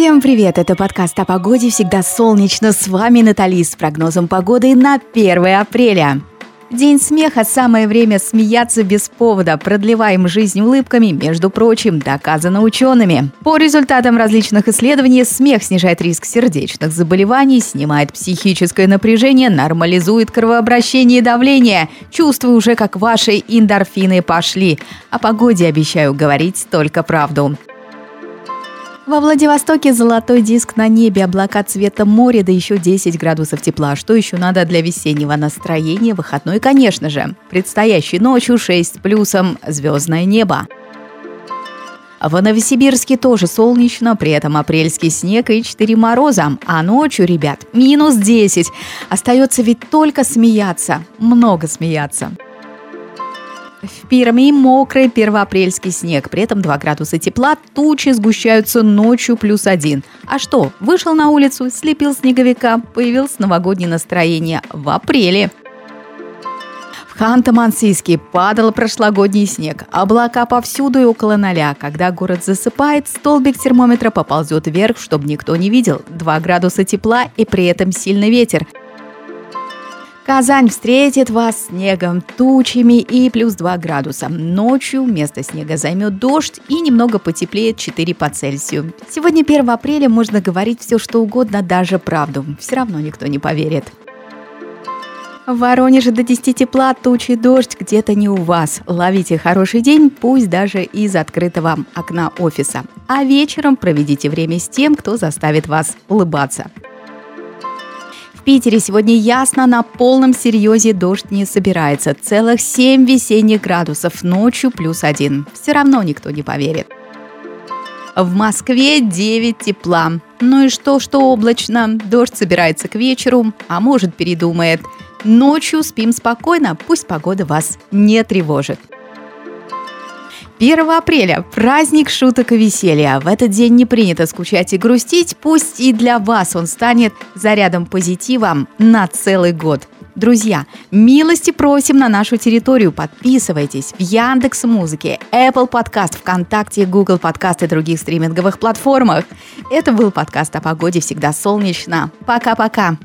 Всем привет! Это подкаст о погоде «Всегда солнечно». С вами Натали с прогнозом погоды на 1 апреля. День смеха – самое время смеяться без повода. Продлеваем жизнь улыбками, между прочим, доказано учеными. По результатам различных исследований, смех снижает риск сердечных заболеваний, снимает психическое напряжение, нормализует кровообращение и давление. Чувствую уже, как ваши эндорфины пошли. О погоде обещаю говорить только правду. Во Владивостоке золотой диск на небе, облака цвета моря, да еще 10 градусов тепла. Что еще надо для весеннего настроения? Выходной, конечно же. Предстоящей ночью 6 с плюсом, звездное небо. В Новосибирске тоже солнечно, при этом апрельский снег и 4 мороза. А ночью, ребят, минус 10. Остается ведь только смеяться. Много смеяться. В Перми мокрый первоапрельский снег, при этом 2 градуса тепла, тучи сгущаются ночью плюс один. А что, вышел на улицу, слепил снеговика, появилось новогоднее настроение в апреле. В Ханты-Мансийске падал прошлогодний снег. Облака повсюду и около ноля. Когда город засыпает, столбик термометра поползет вверх, чтобы никто не видел. 2 градуса тепла и при этом сильный ветер. Казань встретит вас снегом, тучами и плюс 2 градуса. Ночью вместо снега займет дождь и немного потеплеет 4 по Цельсию. Сегодня 1 апреля можно говорить все что угодно, даже правду. Все равно никто не поверит. В Воронеже до 10 тепла, тучи, дождь где-то не у вас. Ловите хороший день, пусть даже из открытого окна офиса. А вечером проведите время с тем, кто заставит вас улыбаться. В Питере сегодня ясно, на полном серьезе дождь не собирается. Целых 7 весенних градусов, ночью плюс один. Все равно никто не поверит. В Москве 9 тепла. Ну и что, что облачно? Дождь собирается к вечеру, а может передумает. Ночью спим спокойно, пусть погода вас не тревожит. 1 апреля – праздник шуток и веселья. В этот день не принято скучать и грустить, пусть и для вас он станет зарядом позитива на целый год. Друзья, милости просим на нашу территорию. Подписывайтесь в Яндекс Музыке, Apple Podcast, ВКонтакте, Google Podcast и других стриминговых платформах. Это был подкаст о погоде «Всегда солнечно». Пока-пока.